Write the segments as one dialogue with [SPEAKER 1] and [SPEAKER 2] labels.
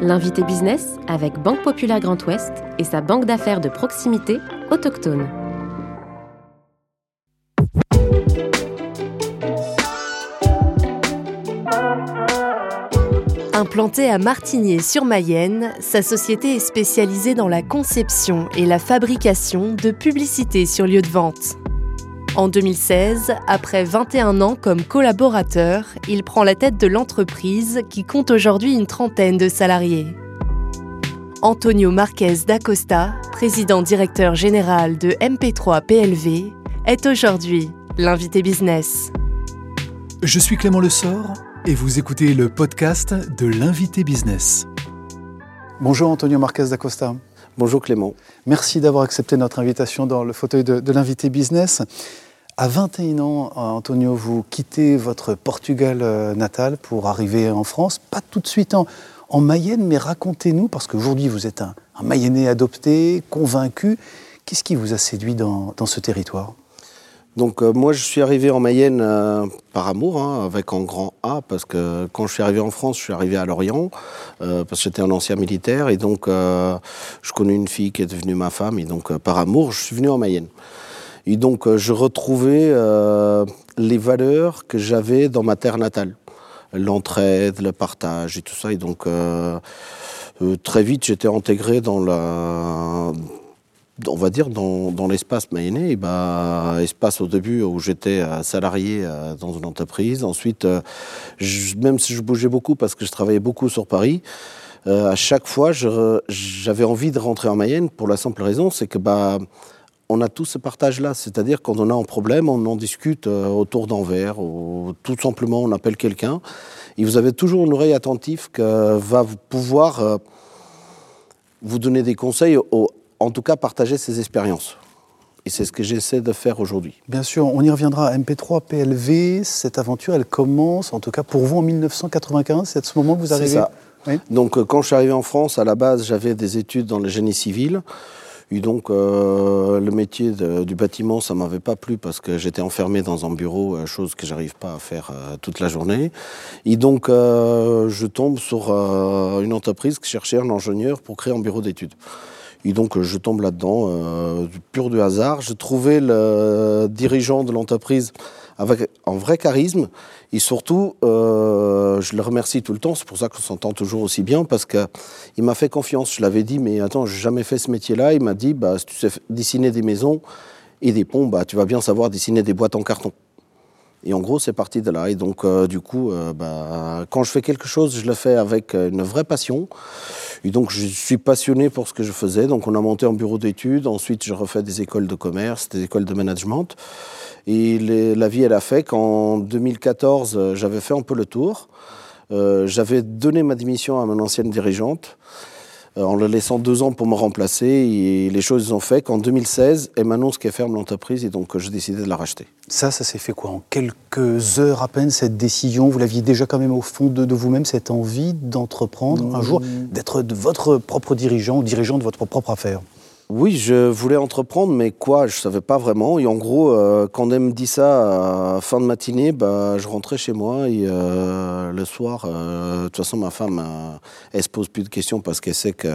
[SPEAKER 1] L'invité business avec Banque Populaire Grand Ouest et sa banque d'affaires de proximité autochtone.
[SPEAKER 2] Implantée à Martigny-sur-Mayenne, sa société est spécialisée dans la conception et la fabrication de publicités sur lieu de vente. En 2016, après 21 ans comme collaborateur, il prend la tête de l'entreprise qui compte aujourd'hui une trentaine de salariés. Antonio Marquez d'Acosta, président directeur général de MP3 PLV, est aujourd'hui l'invité business.
[SPEAKER 3] Je suis Clément Lessort et vous écoutez le podcast de l'invité business.
[SPEAKER 4] Bonjour Antonio Marquez d'Acosta.
[SPEAKER 5] Bonjour Clément.
[SPEAKER 4] Merci d'avoir accepté notre invitation dans le fauteuil de, de l'invité business. À 21 ans, Antonio, vous quittez votre Portugal euh, natal pour arriver en France, pas tout de suite en, en Mayenne, mais racontez-nous, parce qu'aujourd'hui vous êtes un, un, Mayennais adopté, convaincu, qu'est-ce qui vous a séduit dans, ce territoire?
[SPEAKER 5] Donc euh, moi je suis arrivé en Mayenne euh, par amour, hein, avec un grand A, parce que quand je suis arrivé en France, je suis arrivé à Lorient, parce que j'étais un ancien militaire, et donc je connais une fille qui est devenue ma femme, et donc par amour, je suis venu en Mayenne. Et donc, euh, je retrouvais euh, les valeurs que j'avais dans ma terre natale. L'entraide, le partage et tout ça. Et donc, euh, très vite, j'étais intégré dans la on va dire dans, l'espace mayennais, bah, espace au début où j'étais salarié dans une entreprise. Ensuite, même si je bougeais beaucoup parce que je travaillais beaucoup sur Paris, à chaque fois, j'avais envie de rentrer en Mayenne pour la simple raison, c'est que bah, on a tout ce partage-là. C'est-à-dire quand on a un problème, on en discute euh, autour d'un verre, ou tout simplement on appelle quelqu'un. Et vous avez toujours une oreille attentive qui va pouvoir euh, vous donner des conseils, ou en tout cas partager ses expériences. Et c'est ce que j'essaie de faire aujourd'hui.
[SPEAKER 4] Bien sûr, on y reviendra. MP3, PLV, cette aventure, elle commence, en tout cas pour vous, en 1995. C'est à ce moment que vous arrivez
[SPEAKER 5] C'est ça. Oui. Donc euh, quand je suis arrivé en France, à la base, j'avais des études dans le génie civil. Et donc, euh, le métier du bâtiment, ça m'avait pas plu parce que j'étais enfermé dans un bureau, euh, chose que j'arrive pas à faire euh, toute la journée. Et donc, euh, je tombe sur euh, une entreprise qui cherchait un ingénieur pour créer un bureau d'études. Et donc, je tombe là-dedans, euh, pur du hasard. Je trouvais le dirigeant de l'entreprise avec un vrai charisme. Et surtout, euh, je le remercie tout le temps. C'est pour ça qu'on s'entend toujours aussi bien, parce qu'il m'a fait confiance. Je l'avais dit, mais attends, j'ai jamais fait ce métier-là. Il m'a dit, bah, si tu sais dessiner des maisons et des ponts, bah, tu vas bien savoir dessiner des boîtes en carton. Et en gros, c'est parti de là. Et donc, euh, du coup, euh, bah, quand je fais quelque chose, je le fais avec une vraie passion. Et donc, je suis passionné pour ce que je faisais. Donc, on a monté un bureau d'études. Ensuite, je refais des écoles de commerce, des écoles de management. Et la vie, elle a fait qu'en 2014, euh, j'avais fait un peu le tour. Euh, j'avais donné ma démission à mon ancienne dirigeante euh, en le laissant deux ans pour me remplacer. Et les choses ont fait qu'en 2016, elle m'annonce qu'elle ferme l'entreprise et donc j'ai décidé de la racheter.
[SPEAKER 4] Ça, ça s'est fait quoi? En quelques heures à peine, cette décision Vous l'aviez déjà quand même au fond de, de vous-même, cette envie d'entreprendre mmh. un jour, d'être votre propre dirigeant ou dirigeant de votre propre affaire?
[SPEAKER 5] Oui, je voulais entreprendre, mais quoi, je savais pas vraiment. Et en gros, euh, quand elle me dit ça à fin de matinée, bah, je rentrais chez moi et euh, le soir, euh, de toute façon, ma femme, euh, elle se pose plus de questions parce qu'elle sait que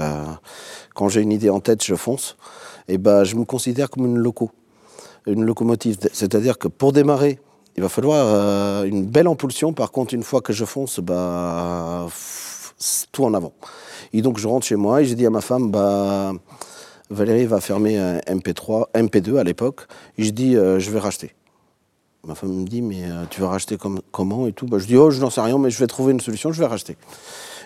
[SPEAKER 5] quand j'ai une idée en tête, je fonce. Et bah, je me considère comme une loco, une locomotive. C'est-à-dire que pour démarrer, il va falloir euh, une belle impulsion. Par contre, une fois que je fonce, bah, tout en avant. Et donc, je rentre chez moi et j'ai dit à ma femme, bah Valérie va fermer un MP3, MP2 à l'époque. Je dis, euh, je vais racheter. Ma femme me dit, mais euh, tu vas racheter comme, comment et tout? Bah, Je dis, oh, je n'en sais rien, mais je vais trouver une solution, je vais racheter.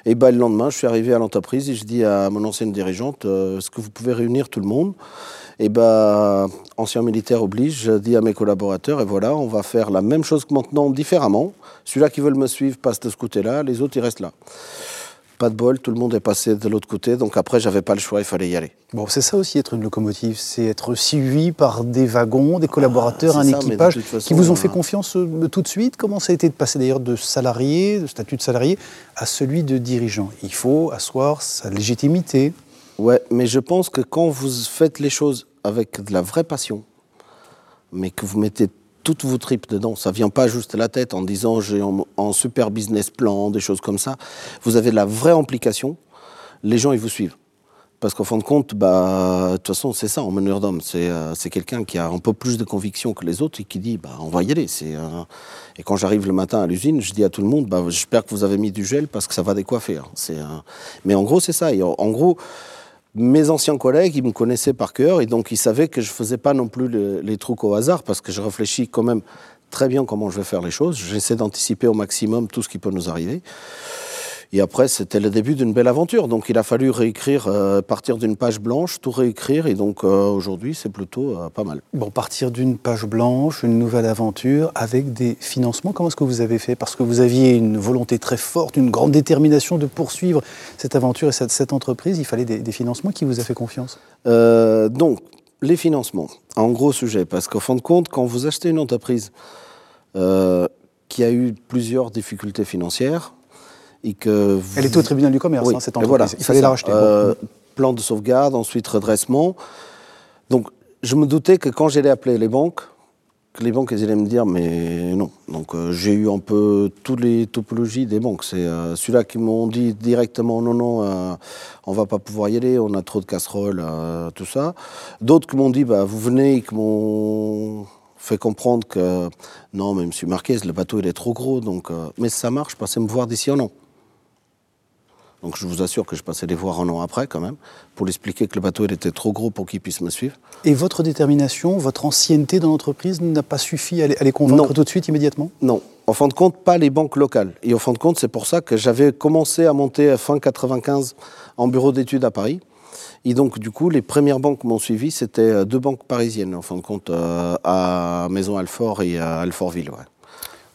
[SPEAKER 5] Et bah, le lendemain, je suis arrivé à l'entreprise et je dis à mon ancienne dirigeante, euh, est-ce que vous pouvez réunir tout le monde? Et bah, ancien militaire oblige, je dis à mes collaborateurs, et voilà, on va faire la même chose que maintenant, différemment. Celui-là qui veut me suivre passe de ce côté-là, les autres, ils restent là. Pas de bol, tout le monde est passé de l'autre côté, donc après, j'avais pas le choix, il fallait y aller.
[SPEAKER 4] Bon, c'est ça aussi être une locomotive, c'est être suivi par des wagons, des collaborateurs, ah, un ça, équipage façon, qui vous ont fait confiance euh, tout de suite. Comment ça a été de passer d'ailleurs de salarié, de statut de salarié, à celui de dirigeant? Il faut asseoir sa légitimité.
[SPEAKER 5] Ouais, mais je pense que quand vous faites les choses avec de la vraie passion, mais que vous mettez toutes vos tripes dedans. Ça vient pas juste à la tête en disant j'ai un, super business plan, des choses comme ça. Vous avez de la vraie implication. les gens, ils vous suivent. Parce qu'au fond de compte, bah, de toute façon, c'est ça, en meneur d'homme. C'est euh, quelqu'un qui a un peu plus de conviction que les autres et qui dit, bah, on va y aller. Euh, Et quand j'arrive le matin à l'usine, je dis à tout le monde, bah, j'espère que vous avez mis du gel parce que ça va décoiffer. hein. Euh, Mais en gros, c'est ça. En gros, mes anciens collègues, ils me connaissaient par cœur et donc ils savaient que je faisais pas non plus le- les trucs au hasard parce que je réfléchis quand même très bien comment je vais faire les choses. J'essaie d'anticiper au maximum tout ce qui peut nous arriver. Et après, c'était le début d'une belle aventure. Donc, il a fallu réécrire, euh, partir d'une page blanche, tout réécrire. Et donc, euh, aujourd'hui, c'est plutôt euh, pas mal.
[SPEAKER 4] Bon, partir d'une page blanche, une nouvelle aventure, avec des financements, comment est-ce que vous avez fait? Parce que vous aviez une volonté très forte, une grande détermination de poursuivre cette aventure et cette, cette entreprise. Il fallait des, des financements. Qui vous a fait confiance?
[SPEAKER 5] Donc, les financements, un gros sujet. Parce qu'au fin de compte, quand vous achetez une entreprise qui a eu plusieurs difficultés financières, et que vous-
[SPEAKER 4] Elle était au tribunal du commerce,
[SPEAKER 5] Oui,
[SPEAKER 4] hein, cette
[SPEAKER 5] et
[SPEAKER 4] entreprise.
[SPEAKER 5] voilà,
[SPEAKER 4] Il fallait
[SPEAKER 5] ça.
[SPEAKER 4] la racheter.
[SPEAKER 5] Euh,
[SPEAKER 4] Bon.
[SPEAKER 5] plan de sauvegarde, ensuite redressement. Donc, je me doutais que quand j'allais appeler les banques, que les banques elles allaient me dire mais non. Donc, euh, j'ai eu un peu toutes les topologies des banques. C'est euh, ceux-là qui m'ont dit directement non, non, euh, on va pas pouvoir y aller, on a trop de casseroles, tout ça. D'autres qui m'ont dit bah, vous venez, et qui m'ont fait comprendre que non, mais monsieur Marquez, le bateau il est trop gros, donc mais ça marche, passez me voir d'ici un an. Donc je vous assure que je passais les voir un an après quand même, pour lui expliquer que le bateau il était trop gros pour qu'il puisse me suivre.
[SPEAKER 4] Et votre détermination, votre ancienneté dans l'entreprise n'a pas suffi à les, à les convaincre
[SPEAKER 5] Non.
[SPEAKER 4] tout de suite, immédiatement?
[SPEAKER 5] Non, en fin de compte, pas les banques locales. Et au fin de compte, c'est pour ça que j'avais commencé à monter à fin 95 en bureau d'études à Paris. Et donc, du coup, les premières banques qui m'ont suivi, c'était euh, deux banques parisiennes, en fin de compte, euh, à Maison Alfort et à Alfortville. ouais.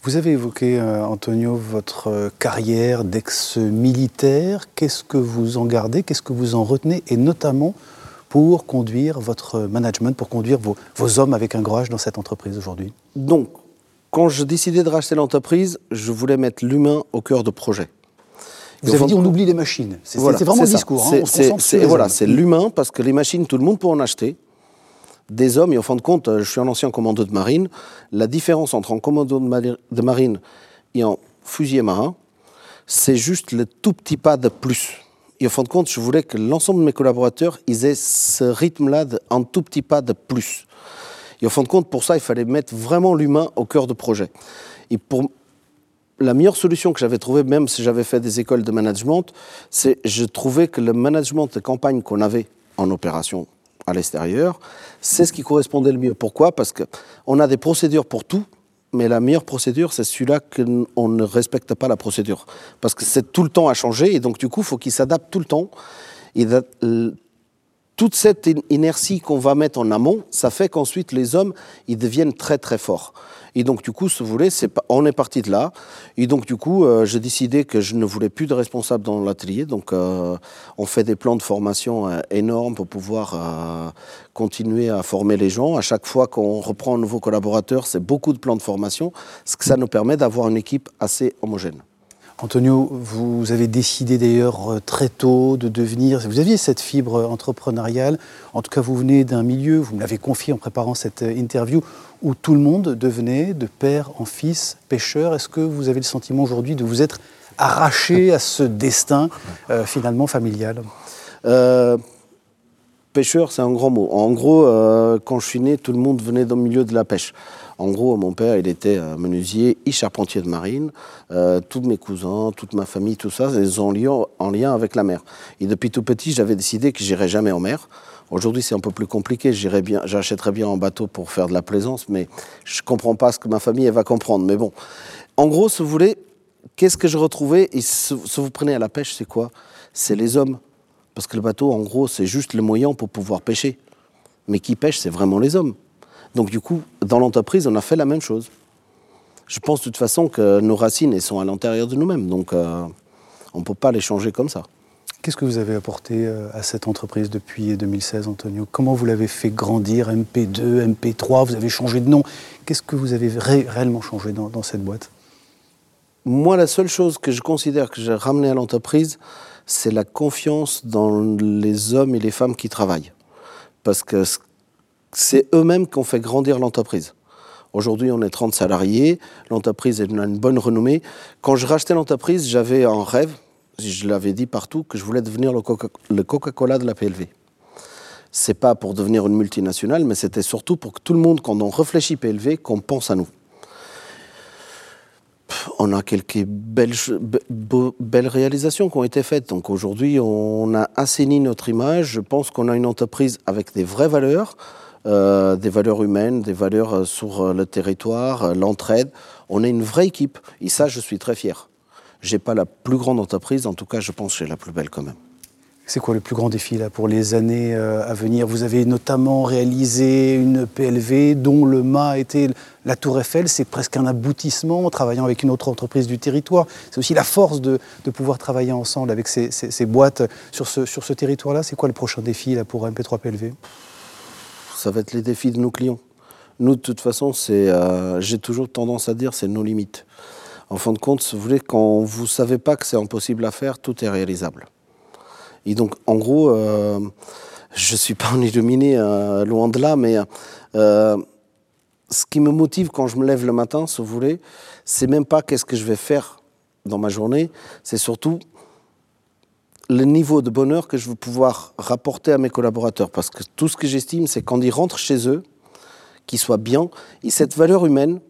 [SPEAKER 4] Vous avez évoqué, euh, Antonio, votre euh, carrière d'ex-militaire. Qu'est-ce que vous en gardez? Qu'est-ce que vous en retenez? Et notamment pour conduire votre management, pour conduire vos, vos hommes avec un grand H dans cette entreprise aujourd'hui
[SPEAKER 5] Donc, quand je décidais de racheter l'entreprise, je voulais mettre l'humain au cœur du projet.
[SPEAKER 4] Vous avez dit
[SPEAKER 5] de
[SPEAKER 4] on oublie les machines. C'est
[SPEAKER 5] Voilà,
[SPEAKER 4] vraiment le discours. hein.
[SPEAKER 5] C'est- voilà, c'est l'humain parce que les machines, tout le monde peut en acheter. Des hommes, et au fin de compte, euh, je suis un ancien commando de marine. La différence entre un commando de, mari- de marine et un fusilier marin, c'est juste le tout petit pas de plus. Et au fin de compte, je voulais que l'ensemble de mes collaborateurs, ils aient ce rythme-là d'un tout petit pas de plus. Et au fin de compte, pour ça, il fallait mettre vraiment l'humain au cœur du projet. Et pour la meilleure solution que j'avais trouvée, même si j'avais fait des écoles de management, c'est je trouvais que le management de campagne qu'on avait en opération à l'extérieur, c'est ce qui correspondait le mieux. Pourquoi? Parce qu'on a des procédures pour tout, mais la meilleure procédure, c'est celui-là qu'on ne respecte pas la procédure. Parce que c'est tout le temps à changer, et donc du coup, il faut qu'il s'adapte tout le temps. Et toute cette in- inertie qu'on va mettre en amont, ça fait qu'ensuite les hommes, ils deviennent très très forts. Et donc du coup, si vous voulez, on est parti de là. Et donc du coup, euh, j'ai décidé que je ne voulais plus de responsable dans l'atelier. Donc euh, on fait des plans de formation euh, énormes pour pouvoir continuer à former les gens. À chaque fois qu'on reprend un nouveau collaborateur, c'est beaucoup de plans de formation, ce que ça nous permet d'avoir une équipe assez homogène.
[SPEAKER 4] Antonio, vous avez décidé d'ailleurs très tôt de devenir, vous aviez cette fibre entrepreneuriale, en tout cas vous venez d'un milieu, vous me l'avez confié en préparant cette interview, où tout le monde devenait de père en fils pêcheur. Est-ce que vous avez le sentiment aujourd'hui de vous être arraché à ce destin euh, finalement familial?
[SPEAKER 5] Euh, pêcheur, c'est un grand mot. En gros, euh, quand je suis né, tout le monde venait dans le milieu de la pêche. En gros, mon père, il était menuisier et charpentier de marine. Tous mes cousins, toute ma famille, tout ça, ils sont en lien, en lien avec la mer. Et depuis tout petit, j'avais décidé que j'irais jamais en mer. Aujourd'hui, c'est un peu plus compliqué. J'achèterais bien un bateau pour faire de la plaisance, mais je comprends pas ce que ma famille elle va comprendre. Mais bon, en gros, si vous voulez, qu'est-ce que je retrouvais Et si, vous prenez à la pêche, c'est quoi? C'est les hommes. Parce que le bateau, en gros, c'est juste le moyen pour pouvoir pêcher. Mais qui pêche, c'est vraiment les hommes. Donc du coup, dans l'entreprise, on a fait la même chose. Je pense de toute façon que nos racines, sont à l'intérieur de nous-mêmes. Donc euh, on ne peut pas les changer comme ça.
[SPEAKER 4] Qu'est-ce que vous avez apporté euh, à cette entreprise depuis 2016, Antonio? Comment vous l'avez fait grandir MP2, MP3, vous avez changé de nom? Qu'est-ce que vous avez ré- réellement changé dans, dans cette boîte?
[SPEAKER 5] Moi, la seule chose que je considère que j'ai ramené à l'entreprise, c'est la confiance dans les hommes et les femmes qui travaillent. Parce que c'est eux-mêmes qui ont fait grandir l'entreprise. Aujourd'hui, on est 30 salariés, l'entreprise a une bonne renommée. Quand je rachetais l'entreprise, j'avais un rêve. Je l'avais dit partout, que je voulais devenir le Coca-Cola de la PLV. C'est pas pour devenir une multinationale, mais c'était surtout pour que tout le monde, quand on réfléchit PLV, qu'on pense à nous. On a quelques belles, réalisations qui ont été faites. Donc aujourd'hui, on a assaini notre image. Je pense qu'on a une entreprise avec des vraies valeurs, euh, des valeurs humaines, des valeurs euh, sur euh, le territoire, l'entraide. On est une vraie équipe. Et ça, je suis très fier. J'ai pas la plus grande entreprise, en tout cas, je pense que j'ai la plus belle quand même.
[SPEAKER 4] C'est quoi le plus grand défi là, pour les années euh, à venir? Vous avez notamment réalisé une PLV dont le mât était la Tour Eiffel. C'est presque un aboutissement en travaillant avec une autre entreprise du territoire. C'est aussi la force de, pouvoir travailler ensemble avec ces, boîtes sur ce, sur ce territoire-là. C'est quoi le prochain défi là, pour MP3 PLV
[SPEAKER 5] Ça va être les défis de nos clients. Nous, de toute façon, euh, j'ai toujours tendance à dire c'est nos limites. En fin de compte, vous voulez, quand vous ne savez pas que c'est impossible à faire, tout est réalisable. Et donc, en gros, euh, je ne suis pas un illuminé, euh, loin de là, mais euh, ce qui me motive quand je me lève le matin, si vous voulez, c'est même pas qu'est-ce que je vais faire dans ma journée, c'est surtout le niveau de bonheur que je veux pouvoir rapporter à mes collaborateurs. Parce que tout ce que j'estime, c'est quand ils rentrent chez eux, qu'ils soient bien. Et cette valeur humaine,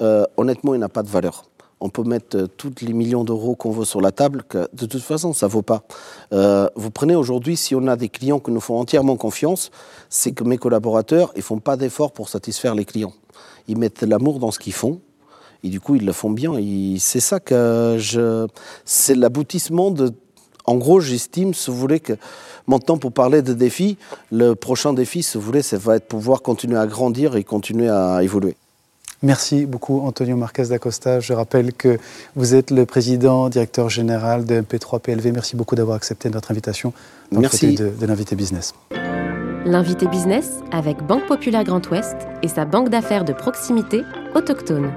[SPEAKER 5] euh, honnêtement, il n'a pas de valeur. On peut mettre euh, tous les millions d'euros qu'on veut sur la table, de toute façon, ça ne vaut pas. Euh, vous prenez aujourd'hui, si on a des clients qui nous font entièrement confiance, c'est que mes collaborateurs, ils font pas d'efforts pour satisfaire les clients. Ils mettent l'amour dans ce qu'ils font, et du coup, ils le font bien. C'est ça que je. C'est l'aboutissement de. En gros, j'estime, si vous voulez, que maintenant, pour parler de défis, le prochain défi, si vous voulez, ça va être pouvoir continuer à grandir et continuer à évoluer.
[SPEAKER 4] Merci beaucoup Antonio Marquez d'Acosta. Je rappelle que vous êtes le président, directeur général de MP3 PLV. Merci beaucoup d'avoir accepté notre invitation
[SPEAKER 5] dans Merci.
[SPEAKER 4] de, de l'invité business.
[SPEAKER 1] L'invité business avec Banque Populaire Grand Ouest et sa banque d'affaires de proximité autochtone.